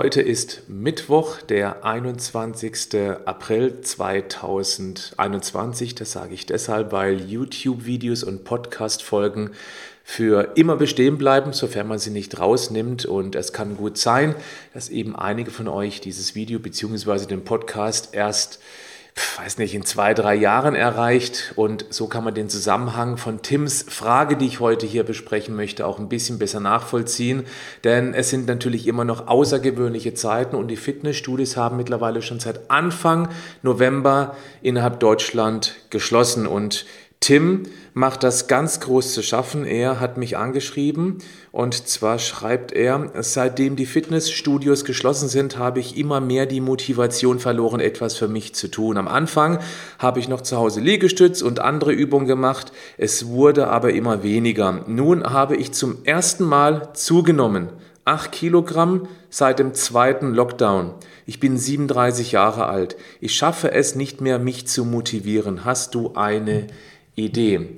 Heute ist Mittwoch, der 21. April 2021. Das sage ich deshalb, weil YouTube-Videos und Podcast-Folgen für immer bestehen bleiben, sofern man sie nicht rausnimmt. Und es kann gut sein, dass eben einige von euch dieses Video bzw. den Podcast erst weiß nicht, in zwei, drei Jahren erreicht. Und so kann man den Zusammenhang von Tims Frage, die ich heute hier besprechen möchte, auch ein bisschen besser nachvollziehen. Denn es sind natürlich immer noch außergewöhnliche Zeiten und die Fitnessstudios haben mittlerweile schon seit Anfang November innerhalb Deutschland geschlossen. Und Tim macht das ganz groß zu schaffen. Er hat mich angeschrieben und zwar schreibt er, seitdem die Fitnessstudios geschlossen sind, habe ich immer mehr die Motivation verloren, etwas für mich zu tun. Am Anfang habe ich noch zu Hause Liegestütz und andere Übungen gemacht. Es wurde aber immer weniger. Nun habe ich zum ersten Mal zugenommen. 8 Kilogramm seit dem zweiten Lockdown. Ich bin 37 Jahre alt. Ich schaffe es nicht mehr, mich zu motivieren. Hast du eine Idee.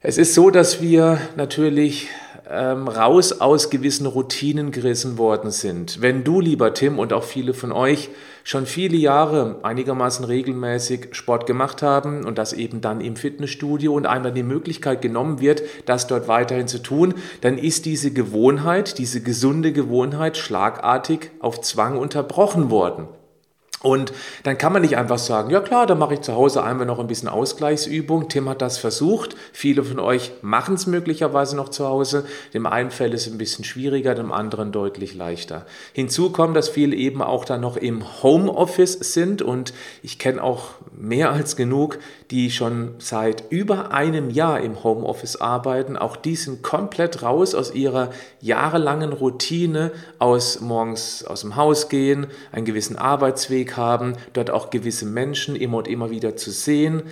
Es ist so, dass wir natürlich ähm, raus aus gewissen Routinen gerissen worden sind. Wenn du, lieber Tim, und auch viele von euch schon viele Jahre einigermaßen regelmäßig Sport gemacht haben und das eben dann im Fitnessstudio und einmal die Möglichkeit genommen wird, das dort weiterhin zu tun, dann ist diese Gewohnheit, diese gesunde Gewohnheit schlagartig auf Zwang unterbrochen worden. Und dann kann man nicht einfach sagen, ja klar, dann mache ich zu Hause einmal noch ein bisschen Ausgleichsübung. Tim hat das versucht. Viele von euch machen es möglicherweise noch zu Hause. Dem einen fällt es ein bisschen schwieriger, dem anderen deutlich leichter. Hinzu kommt, dass viele eben auch dann noch im Homeoffice sind und ich kenne auch mehr als genug, die schon seit über einem Jahr im Homeoffice arbeiten. Auch die sind komplett raus aus ihrer jahrelangen Routine, aus morgens aus dem Haus gehen, einen gewissen Arbeitsweg Weg haben, dort auch gewisse Menschen immer und immer wieder zu sehen,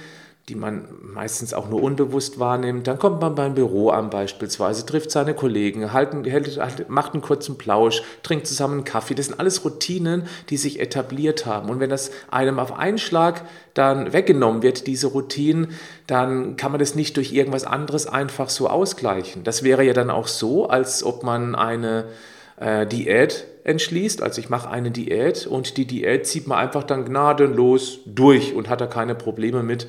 die man meistens auch nur unbewusst wahrnimmt. Dann kommt man beim Büro an beispielsweise, trifft seine Kollegen, halten, hält, macht einen kurzen Plausch, trinkt zusammen einen Kaffee. Das sind alles Routinen, die sich etabliert haben. Und wenn das einem auf einen Schlag dann weggenommen wird, diese Routinen, dann kann man das nicht durch irgendwas anderes einfach so ausgleichen. Das wäre ja dann auch so, als ob man eine äh, Diät entschließt, also ich mache eine Diät und die Diät zieht man einfach dann gnadenlos durch und hat da keine Probleme mit,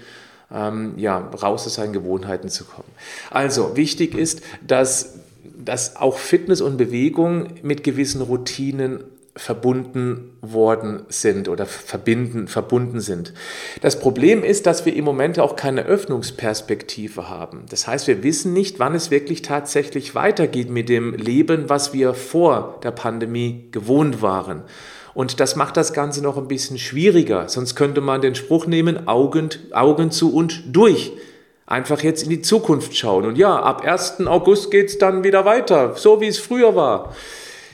ähm, ja, raus aus seinen Gewohnheiten zu kommen. Also wichtig ist, dass, dass auch Fitness und Bewegung mit gewissen Routinen verbunden worden sind oder verbinden, verbunden sind. Das Problem ist, dass wir im Moment auch keine Öffnungsperspektive haben. Das heißt, wir wissen nicht, wann es wirklich tatsächlich weitergeht mit dem Leben, was wir vor der Pandemie gewohnt waren. Und das macht das Ganze noch ein bisschen schwieriger. Sonst könnte man den Spruch nehmen, Augen, Augen zu und durch. Einfach jetzt in die Zukunft schauen. Und ja, ab 1. August geht es dann wieder weiter, so wie es früher war.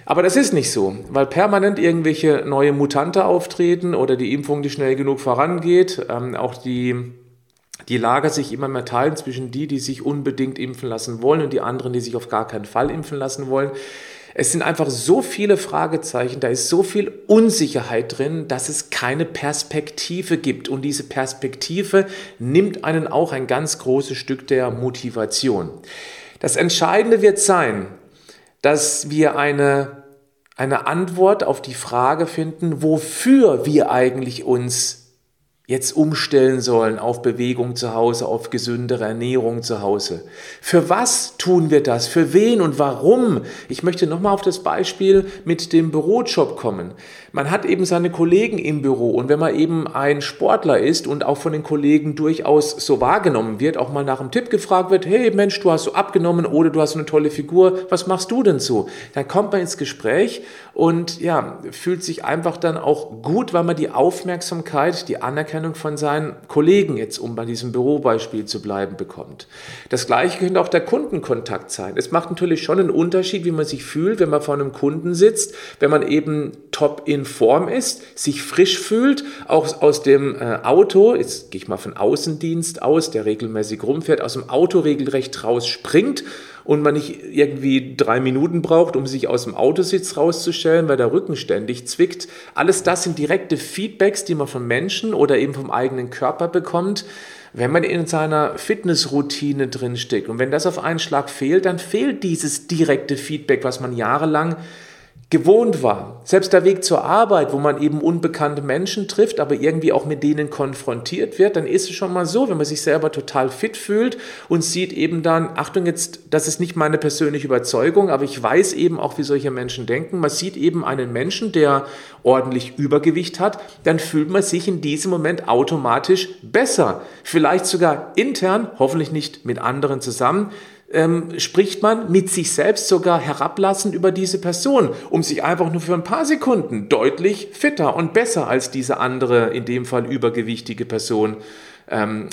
Aber das ist nicht so, weil permanent irgendwelche neue Mutante auftreten oder die Impfung nicht schnell genug vorangeht. Ähm, auch die, die Lager sich immer mehr teilen zwischen die, die sich unbedingt impfen lassen wollen und die anderen, die sich auf gar keinen Fall impfen lassen wollen. Es sind einfach so viele Fragezeichen, da ist so viel Unsicherheit drin, dass es keine Perspektive gibt. Und diese Perspektive nimmt einen auch ein ganz großes Stück der Motivation. Das Entscheidende wird sein, dass wir eine, eine Antwort auf die Frage finden, wofür wir eigentlich uns jetzt umstellen sollen auf Bewegung zu Hause, auf gesündere Ernährung zu Hause. Für was tun wir das? Für wen und warum? Ich möchte nochmal auf das Beispiel mit dem Bürojob kommen. Man hat eben seine Kollegen im Büro und wenn man eben ein Sportler ist und auch von den Kollegen durchaus so wahrgenommen wird, auch mal nach einem Tipp gefragt wird, hey Mensch, du hast so abgenommen oder du hast eine tolle Figur, was machst du denn so? Dann kommt man ins Gespräch und ja, fühlt sich einfach dann auch gut, weil man die Aufmerksamkeit, die Anerkennung von seinen Kollegen, jetzt um bei diesem Bürobeispiel zu bleiben, bekommt. Das gleiche könnte auch der Kundenkontakt sein. Es macht natürlich schon einen Unterschied, wie man sich fühlt, wenn man vor einem Kunden sitzt, wenn man eben top in Form ist, sich frisch fühlt, auch aus dem äh, Auto, jetzt gehe ich mal von Außendienst aus, der regelmäßig rumfährt, aus dem Auto regelrecht rausspringt und man nicht irgendwie drei Minuten braucht, um sich aus dem Autositz rauszustellen, weil der Rücken ständig zwickt. Alles das sind direkte Feedbacks, die man von Menschen oder eben vom eigenen Körper bekommt. Wenn man in seiner Fitnessroutine drinsteckt und wenn das auf einen Schlag fehlt, dann fehlt dieses direkte Feedback, was man jahrelang gewohnt war. Selbst der Weg zur Arbeit, wo man eben unbekannte Menschen trifft, aber irgendwie auch mit denen konfrontiert wird, dann ist es schon mal so, wenn man sich selber total fit fühlt und sieht eben dann, Achtung jetzt, das ist nicht meine persönliche Überzeugung, aber ich weiß eben auch, wie solche Menschen denken. Man sieht eben einen Menschen, der ordentlich Übergewicht hat, dann fühlt man sich in diesem Moment automatisch besser. Vielleicht sogar intern, hoffentlich nicht mit anderen zusammen, ähm, spricht man mit sich selbst sogar herablassend über diese Person, um sich einfach nur für ein paar Sekunden deutlich fitter und besser als diese andere, in dem Fall übergewichtige Person ähm,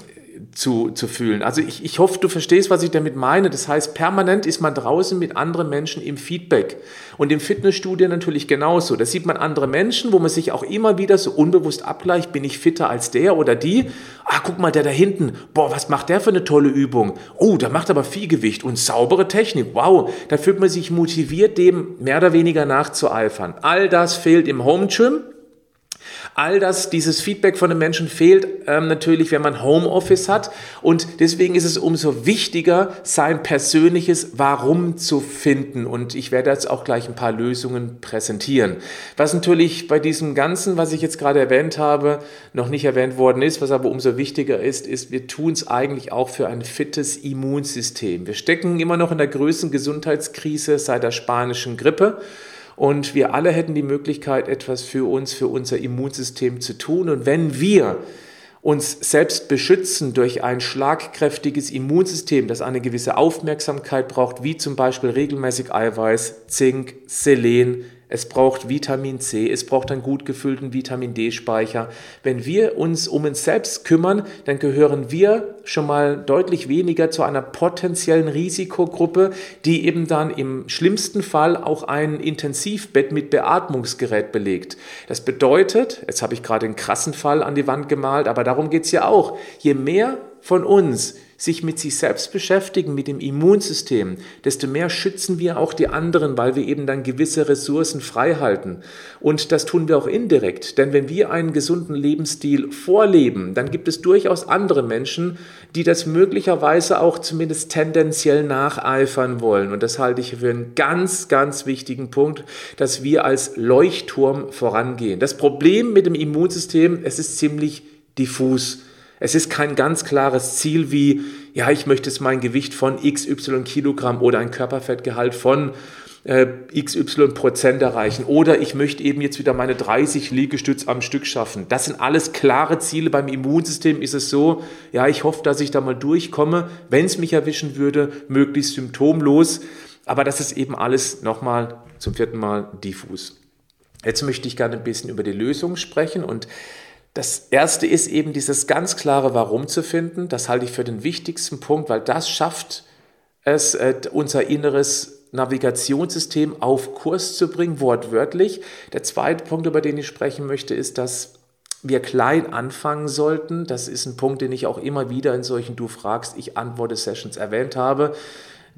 zu, zu fühlen. Also ich, ich hoffe, du verstehst, was ich damit meine. Das heißt, permanent ist man draußen mit anderen Menschen im Feedback. Und im Fitnessstudio natürlich genauso. Da sieht man andere Menschen, wo man sich auch immer wieder so unbewusst abgleicht, bin ich fitter als der oder die? Ah, guck mal, der da hinten, boah, was macht der für eine tolle Übung? Oh, der macht aber viel Gewicht und saubere Technik. Wow, da fühlt man sich motiviert, dem mehr oder weniger nachzueifern. All das fehlt im Home Gym All das, dieses Feedback von den Menschen fehlt ähm, natürlich, wenn man Homeoffice hat. Und deswegen ist es umso wichtiger, sein persönliches Warum zu finden. Und ich werde jetzt auch gleich ein paar Lösungen präsentieren. Was natürlich bei diesem Ganzen, was ich jetzt gerade erwähnt habe, noch nicht erwähnt worden ist, was aber umso wichtiger ist, ist, wir tun es eigentlich auch für ein fittes Immunsystem. Wir stecken immer noch in der größten Gesundheitskrise seit der spanischen Grippe. Und wir alle hätten die Möglichkeit, etwas für uns, für unser Immunsystem zu tun. Und wenn wir uns selbst beschützen durch ein schlagkräftiges Immunsystem, das eine gewisse Aufmerksamkeit braucht, wie zum Beispiel regelmäßig Eiweiß, Zink, Selen, es braucht Vitamin C, es braucht einen gut gefüllten Vitamin D-Speicher. Wenn wir uns um uns selbst kümmern, dann gehören wir schon mal deutlich weniger zu einer potenziellen Risikogruppe, die eben dann im schlimmsten Fall auch ein Intensivbett mit Beatmungsgerät belegt. Das bedeutet, jetzt habe ich gerade einen krassen Fall an die Wand gemalt, aber darum geht es ja auch, je mehr von uns sich mit sich selbst beschäftigen, mit dem Immunsystem, desto mehr schützen wir auch die anderen, weil wir eben dann gewisse Ressourcen frei halten. Und das tun wir auch indirekt, denn wenn wir einen gesunden Lebensstil vorleben, dann gibt es durchaus andere Menschen, die das möglicherweise auch zumindest tendenziell nacheifern wollen. Und das halte ich für einen ganz, ganz wichtigen Punkt, dass wir als Leuchtturm vorangehen. Das Problem mit dem Immunsystem, es ist ziemlich diffus. Es ist kein ganz klares Ziel wie, ja, ich möchte jetzt mein Gewicht von XY Kilogramm oder ein Körperfettgehalt von äh, XY Prozent erreichen oder ich möchte eben jetzt wieder meine 30 Liegestütz am Stück schaffen. Das sind alles klare Ziele. Beim Immunsystem ist es so, ja, ich hoffe, dass ich da mal durchkomme, wenn es mich erwischen würde, möglichst symptomlos. Aber das ist eben alles nochmal zum vierten Mal diffus. Jetzt möchte ich gerne ein bisschen über die Lösung sprechen und das erste ist eben dieses ganz klare Warum zu finden. Das halte ich für den wichtigsten Punkt, weil das schafft es, äh, unser inneres Navigationssystem auf Kurs zu bringen, wortwörtlich. Der zweite Punkt, über den ich sprechen möchte, ist, dass wir klein anfangen sollten. Das ist ein Punkt, den ich auch immer wieder in solchen Du fragst, ich antworte Sessions erwähnt habe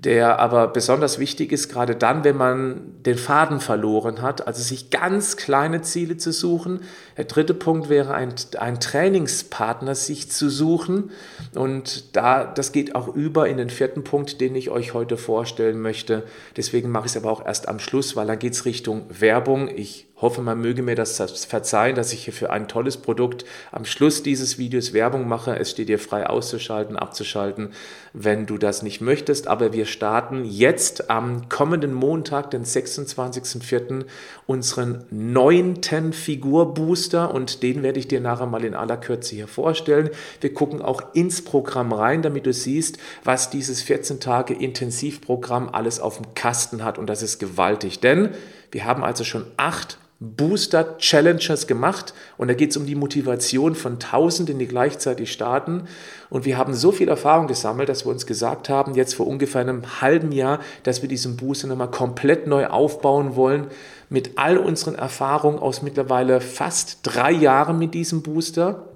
der aber besonders wichtig ist, gerade dann, wenn man den Faden verloren hat, also sich ganz kleine Ziele zu suchen. Der dritte Punkt wäre, ein, ein Trainingspartner sich zu suchen. Und da, das geht auch über in den vierten Punkt, den ich euch heute vorstellen möchte. Deswegen mache ich es aber auch erst am Schluss, weil dann geht es Richtung Werbung. Ich hoffe, man möge mir das verzeihen, dass ich hier für ein tolles Produkt am Schluss dieses Videos Werbung mache. Es steht dir frei auszuschalten, abzuschalten, wenn du das nicht möchtest. Aber wir starten jetzt am kommenden Montag, den 26.04., unseren neunten Figurbooster und den werde ich dir nachher mal in aller Kürze hier vorstellen. Wir gucken auch ins Programm rein, damit du siehst, was dieses 14 Tage Intensivprogramm alles auf dem Kasten hat und das ist gewaltig, denn wir haben also schon acht Booster Challengers gemacht und da geht es um die Motivation von Tausenden, die gleichzeitig starten. Und wir haben so viel Erfahrung gesammelt, dass wir uns gesagt haben, jetzt vor ungefähr einem halben Jahr, dass wir diesen Booster nochmal komplett neu aufbauen wollen mit all unseren Erfahrungen aus mittlerweile fast drei Jahren mit diesem Booster.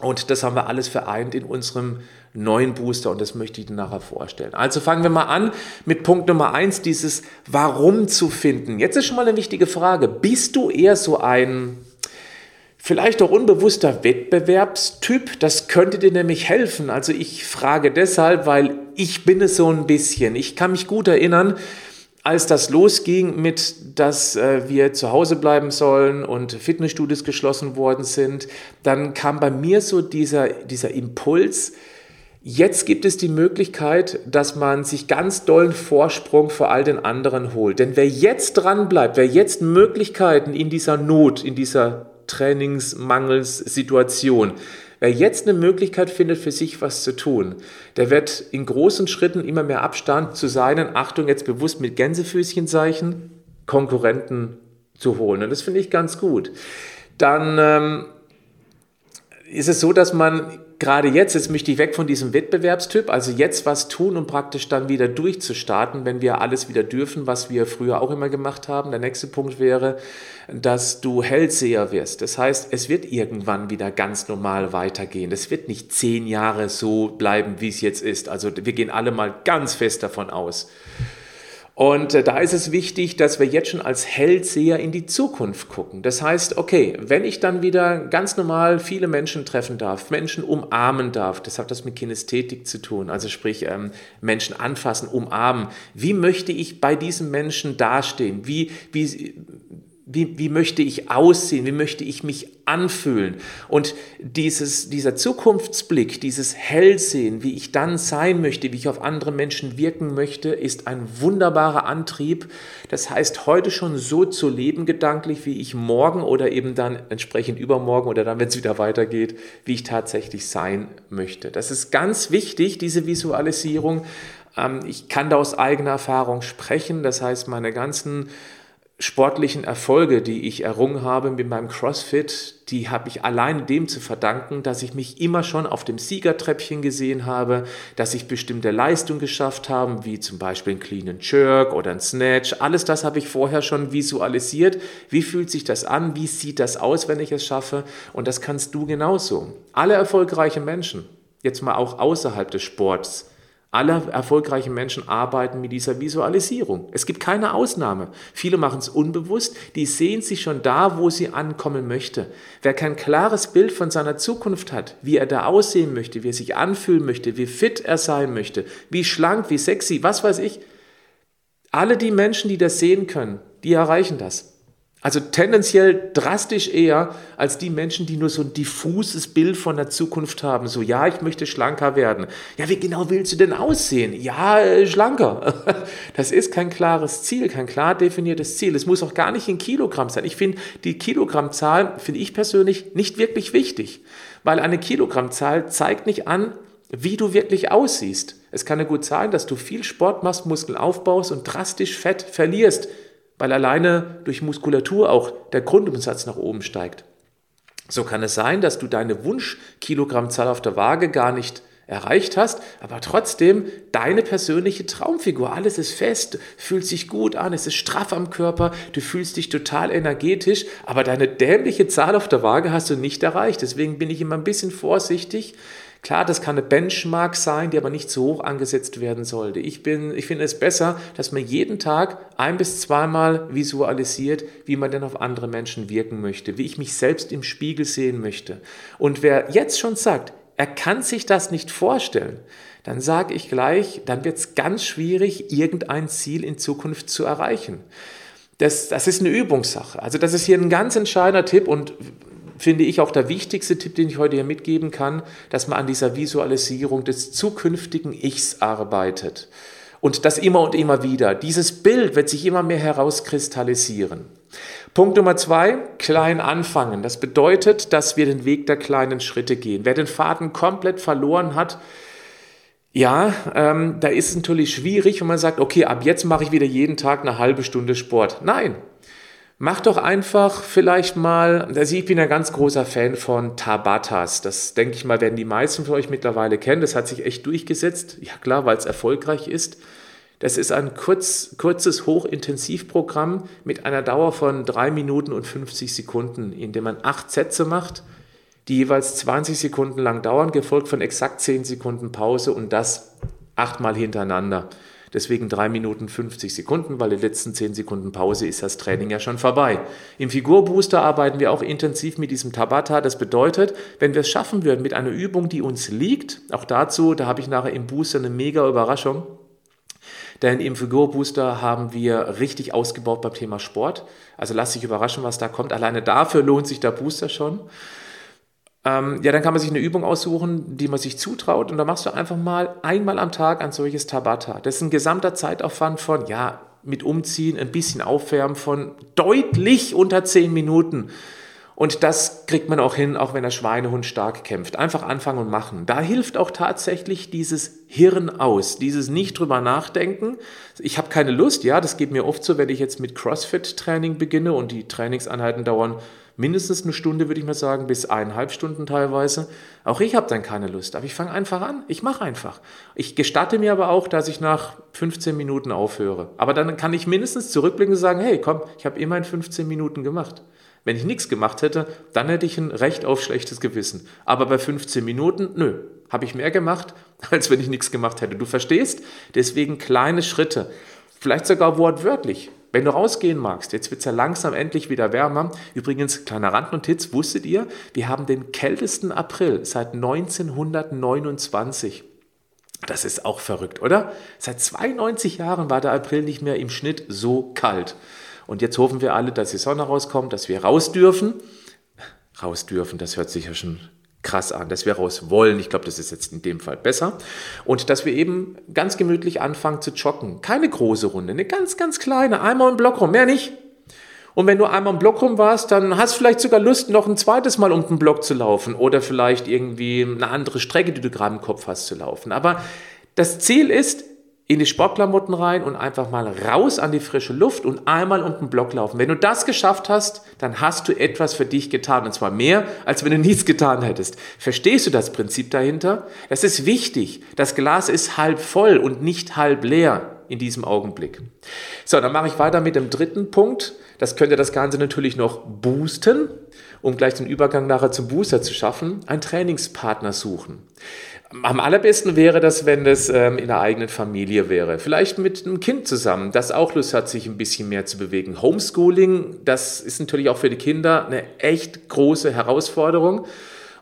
Und das haben wir alles vereint in unserem neuen Booster und das möchte ich dir nachher vorstellen. Also fangen wir mal an mit Punkt Nummer eins, dieses Warum zu finden. Jetzt ist schon mal eine wichtige Frage. Bist du eher so ein vielleicht auch unbewusster Wettbewerbstyp? Das könnte dir nämlich helfen. Also ich frage deshalb, weil ich bin es so ein bisschen. Ich kann mich gut erinnern, als das losging mit, dass äh, wir zu Hause bleiben sollen und Fitnessstudios geschlossen worden sind, dann kam bei mir so dieser, dieser Impuls, Jetzt gibt es die Möglichkeit, dass man sich ganz dollen Vorsprung vor all den anderen holt. Denn wer jetzt dran bleibt, wer jetzt Möglichkeiten in dieser Not, in dieser Trainingsmangelssituation, wer jetzt eine Möglichkeit findet, für sich was zu tun, der wird in großen Schritten immer mehr Abstand zu seinen, Achtung, jetzt bewusst mit Gänsefüßchenzeichen, Konkurrenten zu holen. Und das finde ich ganz gut. Dann ähm, ist es so, dass man gerade jetzt, jetzt möchte ich weg von diesem Wettbewerbstyp, also jetzt was tun, um praktisch dann wieder durchzustarten, wenn wir alles wieder dürfen, was wir früher auch immer gemacht haben. Der nächste Punkt wäre, dass du Hellseher wirst. Das heißt, es wird irgendwann wieder ganz normal weitergehen. Es wird nicht zehn Jahre so bleiben, wie es jetzt ist. Also wir gehen alle mal ganz fest davon aus. Und äh, da ist es wichtig, dass wir jetzt schon als Hellseher in die Zukunft gucken. Das heißt, okay, wenn ich dann wieder ganz normal viele Menschen treffen darf, Menschen umarmen darf, das hat das mit Kinästhetik zu tun, also sprich ähm, Menschen anfassen, umarmen. Wie möchte ich bei diesen Menschen dastehen? Wie, wie, wie, wie möchte ich aussehen? Wie möchte ich mich anfühlen? Und dieses, dieser Zukunftsblick, dieses Hellsehen, wie ich dann sein möchte, wie ich auf andere Menschen wirken möchte, ist ein wunderbarer Antrieb. Das heißt, heute schon so zu leben gedanklich, wie ich morgen oder eben dann entsprechend übermorgen oder dann, wenn es wieder weitergeht, wie ich tatsächlich sein möchte. Das ist ganz wichtig, diese Visualisierung. Ähm, ich kann da aus eigener Erfahrung sprechen. Das heißt, meine ganzen sportlichen Erfolge, die ich errungen habe mit meinem CrossFit, die habe ich allein dem zu verdanken, dass ich mich immer schon auf dem Siegertreppchen gesehen habe, dass ich bestimmte Leistungen geschafft habe, wie zum Beispiel ein Clean and Jerk oder ein Snatch. Alles das habe ich vorher schon visualisiert. Wie fühlt sich das an? Wie sieht das aus, wenn ich es schaffe? Und das kannst du genauso. Alle erfolgreichen Menschen, jetzt mal auch außerhalb des Sports, alle erfolgreichen Menschen arbeiten mit dieser Visualisierung. Es gibt keine Ausnahme. Viele machen es unbewusst, die sehen sich schon da, wo sie ankommen möchte. Wer kein klares Bild von seiner Zukunft hat, wie er da aussehen möchte, wie er sich anfühlen möchte, wie fit er sein möchte, wie schlank, wie sexy, was weiß ich, alle die Menschen, die das sehen können, die erreichen das. Also tendenziell drastisch eher als die Menschen, die nur so ein diffuses Bild von der Zukunft haben. So, ja, ich möchte schlanker werden. Ja, wie genau willst du denn aussehen? Ja, äh, schlanker. Das ist kein klares Ziel, kein klar definiertes Ziel. Es muss auch gar nicht in Kilogramm sein. Ich finde die Kilogrammzahl, finde ich persönlich, nicht wirklich wichtig, weil eine Kilogrammzahl zeigt nicht an, wie du wirklich aussiehst. Es kann ja gut sein, dass du viel Sport machst, Muskeln aufbaust und drastisch Fett verlierst weil alleine durch Muskulatur auch der Grundumsatz nach oben steigt. So kann es sein, dass du deine Wunschkilogrammzahl auf der Waage gar nicht erreicht hast, aber trotzdem deine persönliche Traumfigur. Alles ist fest, fühlt sich gut an, es ist straff am Körper, du fühlst dich total energetisch, aber deine dämliche Zahl auf der Waage hast du nicht erreicht. Deswegen bin ich immer ein bisschen vorsichtig, Klar, das kann eine Benchmark sein, die aber nicht zu hoch angesetzt werden sollte. Ich, bin, ich finde es besser, dass man jeden Tag ein bis zweimal visualisiert, wie man denn auf andere Menschen wirken möchte, wie ich mich selbst im Spiegel sehen möchte. Und wer jetzt schon sagt, er kann sich das nicht vorstellen, dann sage ich gleich, dann wird es ganz schwierig, irgendein Ziel in Zukunft zu erreichen. Das, das ist eine Übungssache. Also das ist hier ein ganz entscheidender Tipp und finde ich auch der wichtigste Tipp, den ich heute hier mitgeben kann, dass man an dieser Visualisierung des zukünftigen Ichs arbeitet. Und das immer und immer wieder. Dieses Bild wird sich immer mehr herauskristallisieren. Punkt Nummer zwei, klein anfangen. Das bedeutet, dass wir den Weg der kleinen Schritte gehen. Wer den Faden komplett verloren hat, ja, ähm, da ist es natürlich schwierig, wenn man sagt, okay, ab jetzt mache ich wieder jeden Tag eine halbe Stunde Sport. Nein, Mach doch einfach vielleicht mal, also ich bin ein ganz großer Fan von Tabatas. Das denke ich mal, werden die meisten von euch mittlerweile kennen. Das hat sich echt durchgesetzt. Ja klar, weil es erfolgreich ist. Das ist ein kurz, kurzes Hochintensivprogramm mit einer Dauer von 3 Minuten und 50 Sekunden, in dem man acht Sätze macht, die jeweils 20 Sekunden lang dauern, gefolgt von exakt 10 Sekunden Pause und das achtmal hintereinander. Deswegen 3 Minuten 50 Sekunden, weil die letzten 10 Sekunden Pause ist das Training ja schon vorbei. Im Figurbooster arbeiten wir auch intensiv mit diesem Tabata. Das bedeutet, wenn wir es schaffen würden mit einer Übung, die uns liegt, auch dazu, da habe ich nachher im Booster eine mega Überraschung. Denn im Figurbooster haben wir richtig ausgebaut beim Thema Sport. Also lass dich überraschen, was da kommt. Alleine dafür lohnt sich der Booster schon. Ähm, ja, dann kann man sich eine Übung aussuchen, die man sich zutraut und da machst du einfach mal einmal am Tag ein solches Tabata. Das ist ein gesamter Zeitaufwand von, ja, mit Umziehen, ein bisschen Aufwärmen von deutlich unter 10 Minuten. Und das kriegt man auch hin, auch wenn der Schweinehund stark kämpft. Einfach anfangen und machen. Da hilft auch tatsächlich dieses Hirn aus, dieses nicht drüber nachdenken. Ich habe keine Lust, ja, das geht mir oft so, wenn ich jetzt mit CrossFit-Training beginne und die Trainingseinheiten dauern mindestens eine Stunde, würde ich mal sagen, bis eineinhalb Stunden teilweise. Auch ich habe dann keine Lust, aber ich fange einfach an. Ich mache einfach. Ich gestatte mir aber auch, dass ich nach 15 Minuten aufhöre. Aber dann kann ich mindestens zurückblicken und sagen, hey, komm, ich habe immerhin 15 Minuten gemacht. Wenn ich nichts gemacht hätte, dann hätte ich ein Recht auf schlechtes Gewissen. Aber bei 15 Minuten, nö, habe ich mehr gemacht, als wenn ich nichts gemacht hätte. Du verstehst? Deswegen kleine Schritte. Vielleicht sogar wortwörtlich. Wenn du rausgehen magst, jetzt wird es ja langsam endlich wieder wärmer. Übrigens, kleiner Randnotiz, wusstet ihr, wir haben den kältesten April seit 1929. Das ist auch verrückt, oder? Seit 92 Jahren war der April nicht mehr im Schnitt so kalt. Und jetzt hoffen wir alle, dass die Sonne rauskommt, dass wir raus dürfen. Raus dürfen, das hört sich ja schon krass an, dass wir raus wollen. Ich glaube, das ist jetzt in dem Fall besser. Und dass wir eben ganz gemütlich anfangen zu joggen. Keine große Runde, eine ganz, ganz kleine. Einmal im Block rum, mehr nicht. Und wenn du einmal im Block rum warst, dann hast du vielleicht sogar Lust, noch ein zweites Mal um den Block zu laufen oder vielleicht irgendwie eine andere Strecke, die du gerade im Kopf hast, zu laufen. Aber das Ziel ist, in die Sportklamotten rein und einfach mal raus an die frische Luft und einmal um den Block laufen. Wenn du das geschafft hast, dann hast du etwas für dich getan und zwar mehr, als wenn du nichts getan hättest. Verstehst du das Prinzip dahinter? Das ist wichtig. Das Glas ist halb voll und nicht halb leer in diesem Augenblick. So, dann mache ich weiter mit dem dritten Punkt. Das könnte das Ganze natürlich noch boosten, um gleich den Übergang nachher zum Booster zu schaffen. Ein Trainingspartner suchen. Am allerbesten wäre das, wenn das ähm, in der eigenen Familie wäre. Vielleicht mit einem Kind zusammen, das auch Lust hat, sich ein bisschen mehr zu bewegen. Homeschooling, das ist natürlich auch für die Kinder eine echt große Herausforderung.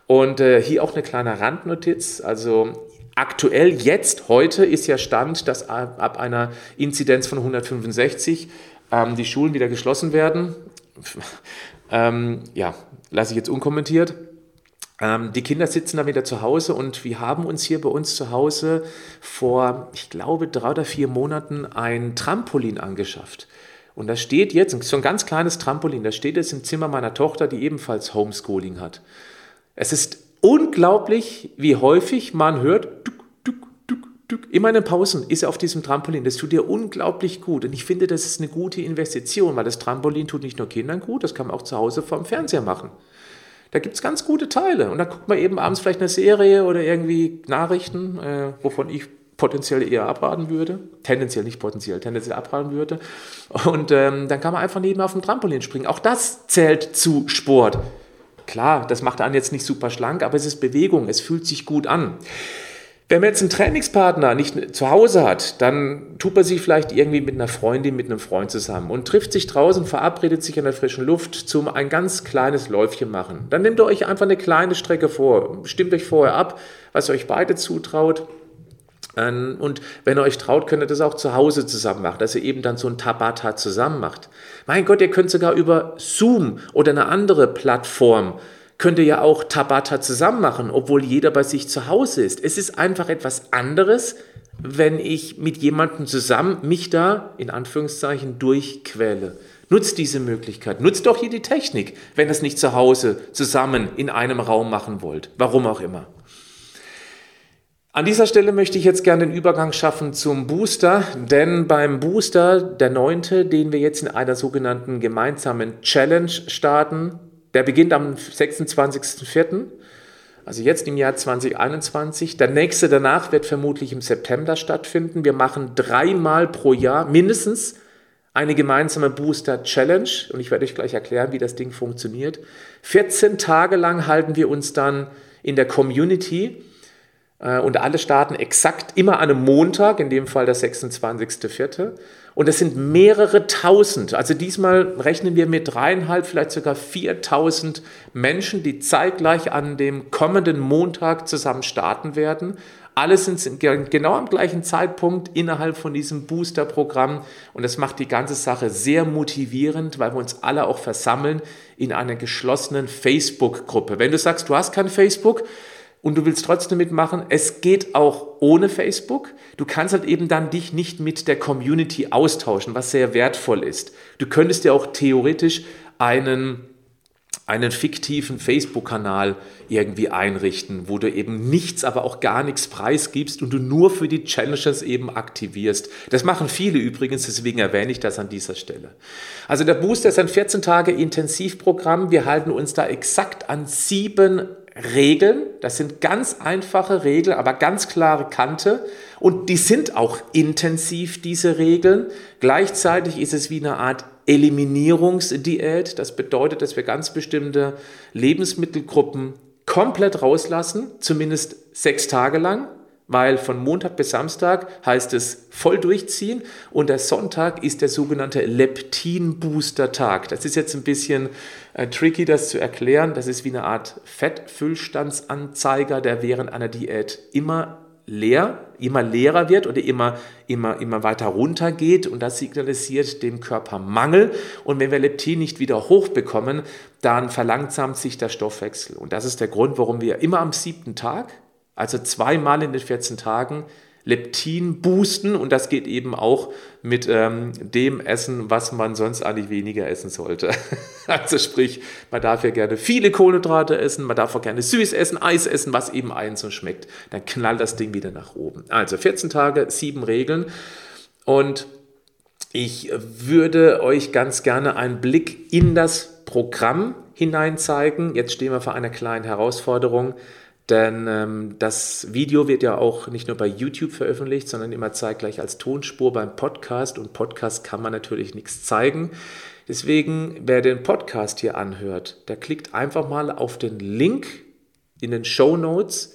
Und äh, hier auch eine kleine Randnotiz. Also aktuell, jetzt, heute ist ja Stand, dass ab, ab einer Inzidenz von 165 ähm, die Schulen wieder geschlossen werden. Ähm, ja, lasse ich jetzt unkommentiert. Ähm, die Kinder sitzen dann wieder zu Hause und wir haben uns hier bei uns zu Hause vor, ich glaube, drei oder vier Monaten ein Trampolin angeschafft. Und das steht jetzt, so ein ganz kleines Trampolin, das steht jetzt im Zimmer meiner Tochter, die ebenfalls Homeschooling hat. Es ist unglaublich, wie häufig man hört, immer in den Pausen ist er auf diesem Trampolin. Das tut dir unglaublich gut. Und ich finde, das ist eine gute Investition, weil das Trampolin tut nicht nur Kindern gut, das kann man auch zu Hause vorm Fernseher machen. Da gibt es ganz gute Teile. Und da guckt man eben abends vielleicht eine Serie oder irgendwie Nachrichten, äh, wovon ich potenziell eher abraten würde. Tendenziell nicht potenziell, tendenziell abraten würde. Und ähm, dann kann man einfach neben auf dem Trampolin springen. Auch das zählt zu Sport. Klar, das macht einen jetzt nicht super schlank, aber es ist Bewegung, es fühlt sich gut an. Wenn man jetzt einen Trainingspartner nicht zu Hause hat, dann tut man sich vielleicht irgendwie mit einer Freundin, mit einem Freund zusammen und trifft sich draußen, verabredet sich in der frischen Luft zum ein ganz kleines Läufchen machen. Dann nehmt ihr euch einfach eine kleine Strecke vor, stimmt euch vorher ab, was euch beide zutraut. Ähm, und wenn ihr euch traut, könnt ihr das auch zu Hause zusammen machen, dass ihr eben dann so ein Tabata zusammen macht. Mein Gott, ihr könnt sogar über Zoom oder eine andere Plattform könnte ja auch Tabata zusammen machen, obwohl jeder bei sich zu Hause ist. Es ist einfach etwas anderes, wenn ich mit jemandem zusammen mich da in Anführungszeichen durchquäle. Nutzt diese Möglichkeit. Nutzt doch hier die Technik, wenn ihr es nicht zu Hause zusammen in einem Raum machen wollt. Warum auch immer. An dieser Stelle möchte ich jetzt gerne den Übergang schaffen zum Booster, denn beim Booster, der neunte, den wir jetzt in einer sogenannten gemeinsamen Challenge starten, der beginnt am 26.04., also jetzt im Jahr 2021. Der nächste danach wird vermutlich im September stattfinden. Wir machen dreimal pro Jahr mindestens eine gemeinsame Booster Challenge und ich werde euch gleich erklären, wie das Ding funktioniert. 14 Tage lang halten wir uns dann in der Community äh, und alle starten exakt immer an einem Montag, in dem Fall der 26.04. Und es sind mehrere tausend. Also diesmal rechnen wir mit dreieinhalb, vielleicht sogar 4000 Menschen, die zeitgleich an dem kommenden Montag zusammen starten werden. Alle sind genau am gleichen Zeitpunkt innerhalb von diesem Booster-Programm und das macht die ganze Sache sehr motivierend, weil wir uns alle auch versammeln in einer geschlossenen Facebook-Gruppe. Wenn du sagst, du hast kein Facebook, und du willst trotzdem mitmachen, es geht auch ohne Facebook. Du kannst halt eben dann dich nicht mit der Community austauschen, was sehr wertvoll ist. Du könntest dir auch theoretisch einen einen fiktiven Facebook-Kanal irgendwie einrichten, wo du eben nichts, aber auch gar nichts preisgibst und du nur für die Challenges eben aktivierst. Das machen viele übrigens, deswegen erwähne ich das an dieser Stelle. Also der Booster ist ein 14 Tage Intensivprogramm. Wir halten uns da exakt an sieben Regeln. Das sind ganz einfache Regeln, aber ganz klare Kante. Und die sind auch intensiv, diese Regeln. Gleichzeitig ist es wie eine Art Eliminierungsdiät. Das bedeutet, dass wir ganz bestimmte Lebensmittelgruppen komplett rauslassen, zumindest sechs Tage lang weil von Montag bis Samstag heißt es voll durchziehen und der Sonntag ist der sogenannte Leptin-Booster-Tag. Das ist jetzt ein bisschen äh, tricky, das zu erklären. Das ist wie eine Art Fettfüllstandsanzeiger, der während einer Diät immer leer, immer leerer wird oder immer, immer, immer weiter runter geht und das signalisiert dem Körper Mangel. Und wenn wir Leptin nicht wieder hochbekommen, dann verlangsamt sich der Stoffwechsel. Und das ist der Grund, warum wir immer am siebten Tag also zweimal in den 14 Tagen Leptin boosten und das geht eben auch mit ähm, dem Essen, was man sonst eigentlich weniger essen sollte. also sprich, man darf ja gerne viele Kohlenhydrate essen, man darf auch gerne süß essen, Eis essen, was eben einen so schmeckt. Dann knallt das Ding wieder nach oben. Also 14 Tage, sieben Regeln und ich würde euch ganz gerne einen Blick in das Programm hinein zeigen. Jetzt stehen wir vor einer kleinen Herausforderung. Denn ähm, das Video wird ja auch nicht nur bei YouTube veröffentlicht, sondern immer zeitgleich als Tonspur beim Podcast. Und Podcast kann man natürlich nichts zeigen. Deswegen, wer den Podcast hier anhört, der klickt einfach mal auf den Link in den Show Notes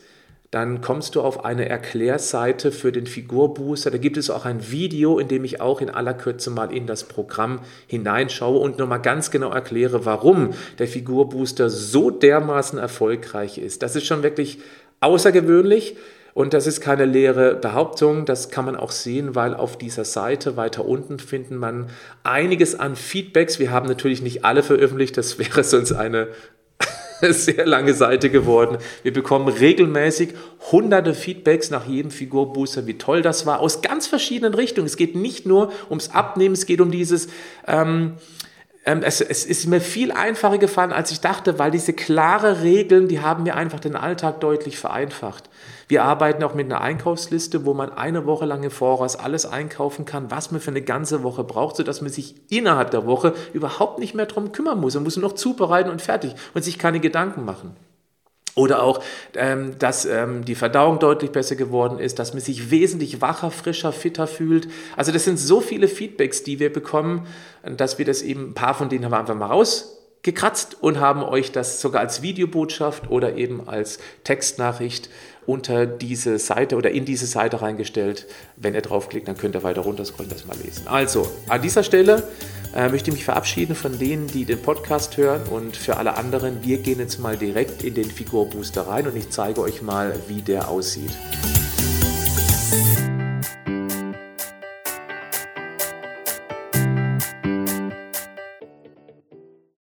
dann kommst du auf eine Erklärseite für den Figurbooster. Da gibt es auch ein Video, in dem ich auch in aller Kürze mal in das Programm hineinschaue und nochmal ganz genau erkläre, warum der Figurbooster so dermaßen erfolgreich ist. Das ist schon wirklich außergewöhnlich. Und das ist keine leere Behauptung, das kann man auch sehen, weil auf dieser Seite weiter unten finden man einiges an Feedbacks. Wir haben natürlich nicht alle veröffentlicht, das wäre sonst eine sehr lange Seite geworden. Wir bekommen regelmäßig hunderte Feedbacks nach jedem Figurbooster, wie toll das war, aus ganz verschiedenen Richtungen. Es geht nicht nur ums Abnehmen, es geht um dieses... Ähm, ähm, es, es, ist mir viel einfacher gefallen, als ich dachte, weil diese klare Regeln, die haben mir einfach den Alltag deutlich vereinfacht. Wir arbeiten auch mit einer Einkaufsliste, wo man eine Woche lang im Voraus alles einkaufen kann, was man für eine ganze Woche braucht, sodass man sich innerhalb der Woche überhaupt nicht mehr darum kümmern muss. Man muss nur noch zubereiten und fertig und sich keine Gedanken machen. Oder auch, ähm, dass ähm, die Verdauung deutlich besser geworden ist, dass man sich wesentlich wacher, frischer, fitter fühlt. Also das sind so viele Feedbacks, die wir bekommen, dass wir das eben, ein paar von denen haben wir einfach mal rausgekratzt und haben euch das sogar als Videobotschaft oder eben als Textnachricht unter diese Seite oder in diese Seite reingestellt. Wenn ihr draufklickt, dann könnt ihr weiter runter scrollen, das mal lesen. Also, an dieser Stelle äh, möchte ich mich verabschieden von denen, die den Podcast hören und für alle anderen, wir gehen jetzt mal direkt in den Figurbooster rein und ich zeige euch mal, wie der aussieht.